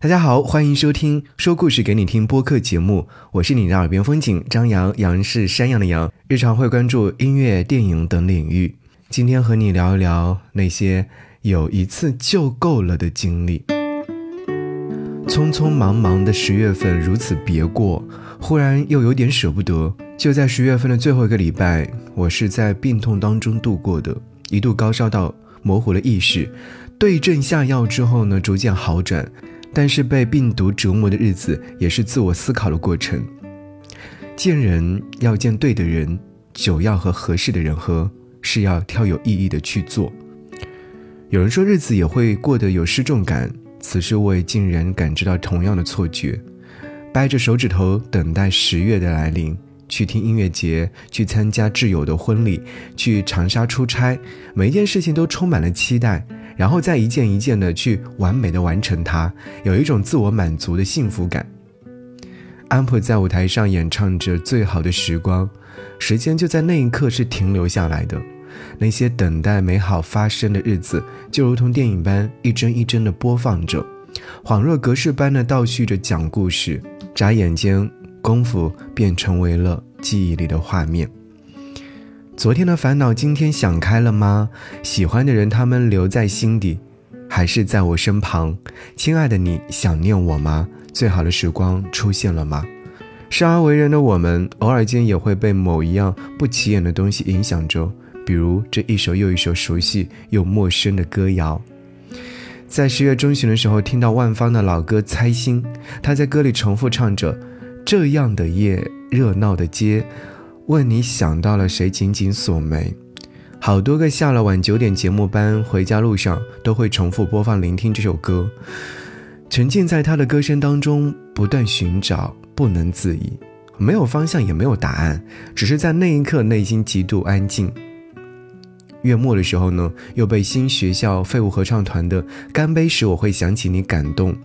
大家好，欢迎收听说故事给你听播客节目，我是你的耳边风景张扬，杨是山羊的羊，日常会关注音乐、电影等领域。今天和你聊一聊那些有一次就够了的经历。匆匆忙忙的十月份如此别过，忽然又有点舍不得。就在十月份的最后一个礼拜，我是在病痛当中度过的，一度高烧到模糊了意识，对症下药之后呢，逐渐好转。但是被病毒折磨的日子，也是自我思考的过程。见人要见对的人，酒要和合适的人喝，事要挑有意义的去做。有人说日子也会过得有失重感，此时我也竟然感知到同样的错觉。掰着手指头等待十月的来临，去听音乐节，去参加挚友的婚礼，去长沙出差，每一件事情都充满了期待。然后再一件一件的去完美的完成它，有一种自我满足的幸福感。安普在舞台上演唱着《最好的时光》，时间就在那一刻是停留下来的。那些等待美好发生的日子，就如同电影般一帧一帧的播放着，恍若隔世般的倒叙着讲故事。眨眼间，功夫便成为了记忆里的画面。昨天的烦恼，今天想开了吗？喜欢的人，他们留在心底，还是在我身旁？亲爱的，你想念我吗？最好的时光出现了吗？生而为人的我们，偶尔间也会被某一样不起眼的东西影响着，比如这一首又一首熟悉又陌生的歌谣。在十月中旬的时候，听到万芳的老歌《猜心》，她在歌里重复唱着：“这样的夜，热闹的街。”问你想到了谁？紧紧锁眉。好多个下了晚九点节目班回家路上，都会重复播放、聆听这首歌，沉浸在他的歌声当中，不断寻找，不能自已，没有方向，也没有答案，只是在那一刻内心极度安静。月末的时候呢，又被新学校废物合唱团的《干杯时我会想起你》感动，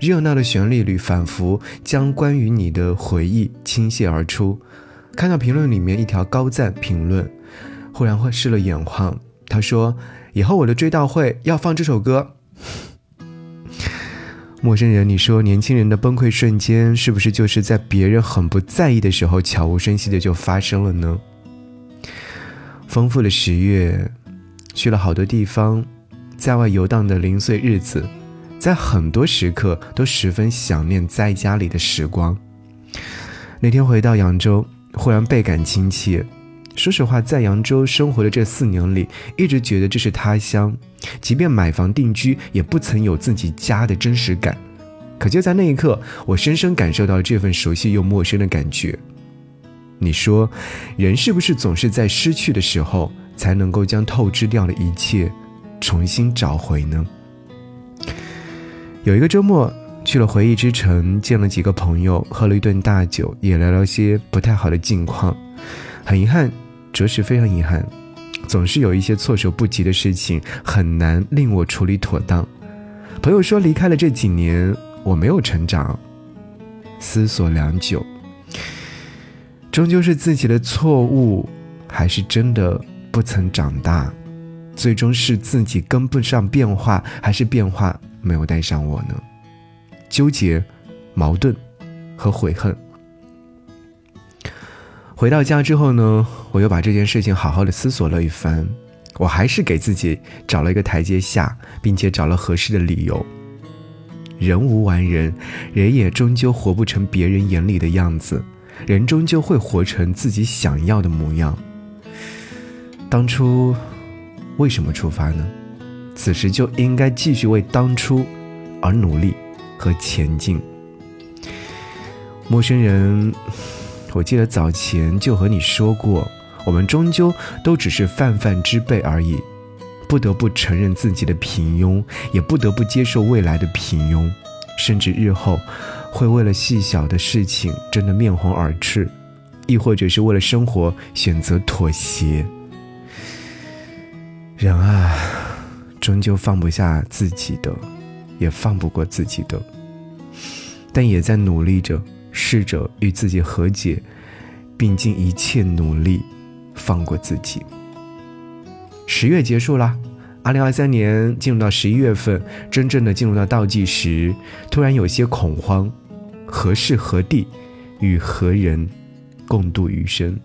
热闹的旋律里反复将关于你的回忆倾泻而出。看到评论里面一条高赞评论，忽然会湿了眼眶。他说：“以后我的追悼会要放这首歌。”陌生人，你说年轻人的崩溃瞬间是不是就是在别人很不在意的时候，悄无声息的就发生了呢？丰富的十月，去了好多地方，在外游荡的零碎日子，在很多时刻都十分想念在家里的时光。那天回到扬州。忽然倍感亲切。说实话，在扬州生活的这四年里，一直觉得这是他乡，即便买房定居，也不曾有自己家的真实感。可就在那一刻，我深深感受到这份熟悉又陌生的感觉。你说，人是不是总是在失去的时候，才能够将透支掉的一切重新找回呢？有一个周末。去了回忆之城，见了几个朋友，喝了一顿大酒，也聊聊些不太好的近况。很遗憾，着实非常遗憾，总是有一些措手不及的事情很难令我处理妥当。朋友说，离开了这几年，我没有成长。思索良久，终究是自己的错误，还是真的不曾长大？最终是自己跟不上变化，还是变化没有带上我呢？纠结、矛盾和悔恨。回到家之后呢，我又把这件事情好好的思索了一番，我还是给自己找了一个台阶下，并且找了合适的理由。人无完人，人也终究活不成别人眼里的样子，人终究会活成自己想要的模样。当初为什么出发呢？此时就应该继续为当初而努力。和前进。陌生人，我记得早前就和你说过，我们终究都只是泛泛之辈而已，不得不承认自己的平庸，也不得不接受未来的平庸，甚至日后会为了细小的事情争得面红耳赤，亦或者是为了生活选择妥协。人啊，终究放不下自己的。也放不过自己的，但也在努力着，试着与自己和解，并尽一切努力放过自己。十月结束了，二零二三年进入到十一月份，真正的进入到倒计时，突然有些恐慌，何时何地，与何人共度余生？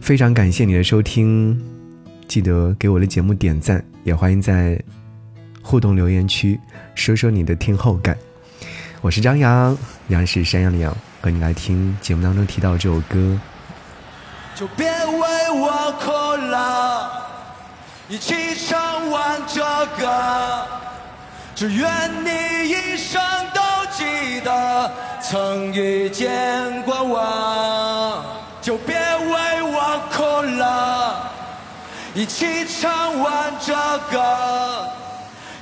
非常感谢你的收听，记得给我的节目点赞，也欢迎在互动留言区说说你的听后感。我是张扬，杨是山羊的羊，和你来听节目当中提到这首歌。就别为我哭了，一起唱完这歌，只愿你一生都记得曾遇见过我。就别为我哭了，一起唱完这歌，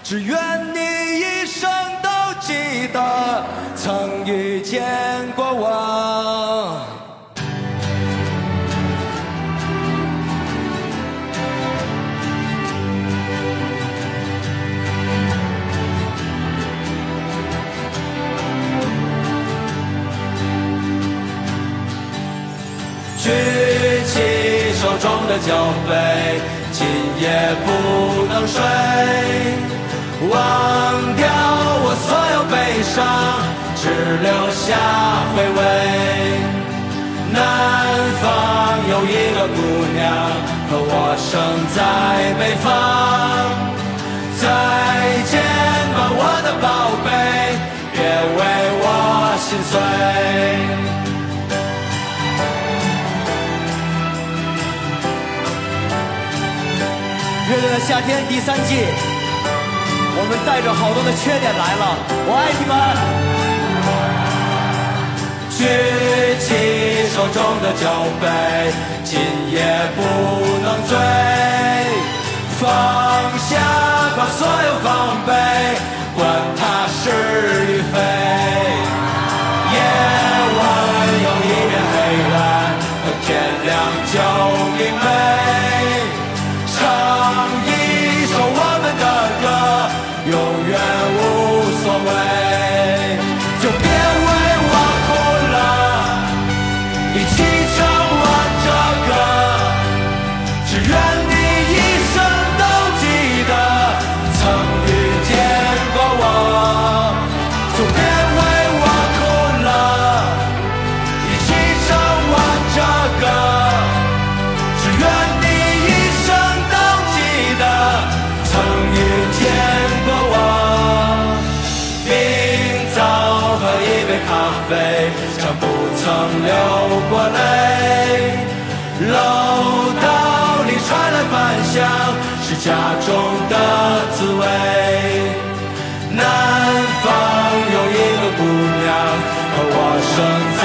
只愿你一生都记得曾遇见过我。举起手中的酒杯，今夜不能睡，忘掉我所有悲伤，只留下回味。南方有一个姑娘，和我生在北方。再见吧，我的宝贝，别为我心碎。乐队的夏天第三季，我们带着好多的缺点来了，我爱你们。举起手中的酒杯，今夜不能醉，放下吧所有防备，管它是流过泪。楼道里传来饭香，是家中的滋味。南方有一个姑娘，和我生在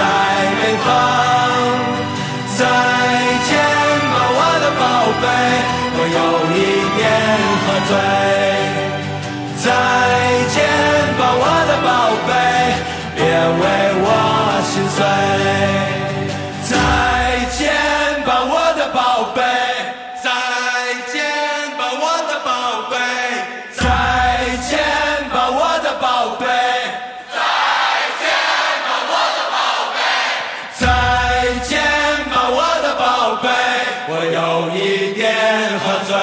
北方。再见吧，我的宝贝，我有一点喝醉。再见吧，我的宝贝，别为一点喝醉，